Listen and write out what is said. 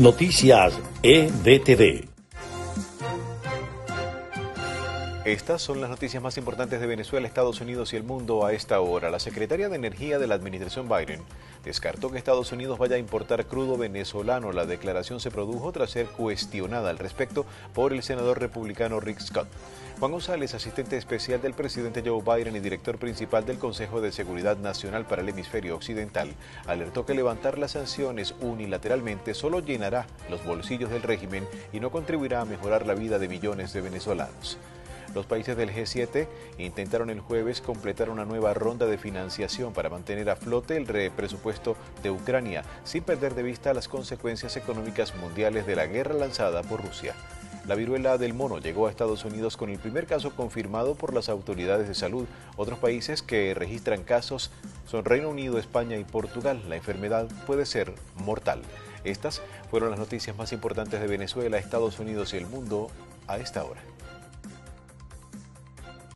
Noticias EDTV. Estas son las noticias más importantes de Venezuela, Estados Unidos y el mundo a esta hora. La secretaria de Energía de la administración Biden descartó que Estados Unidos vaya a importar crudo venezolano. La declaración se produjo tras ser cuestionada al respecto por el senador republicano Rick Scott. Juan González, asistente especial del presidente Joe Biden y director principal del Consejo de Seguridad Nacional para el Hemisferio Occidental, alertó que levantar las sanciones unilateralmente solo llenará los bolsillos del régimen y no contribuirá a mejorar la vida de millones de venezolanos. Los países del G7 intentaron el jueves completar una nueva ronda de financiación para mantener a flote el presupuesto de Ucrania, sin perder de vista las consecuencias económicas mundiales de la guerra lanzada por Rusia. La viruela del mono llegó a Estados Unidos con el primer caso confirmado por las autoridades de salud. Otros países que registran casos son Reino Unido, España y Portugal. La enfermedad puede ser mortal. Estas fueron las noticias más importantes de Venezuela, Estados Unidos y el mundo a esta hora.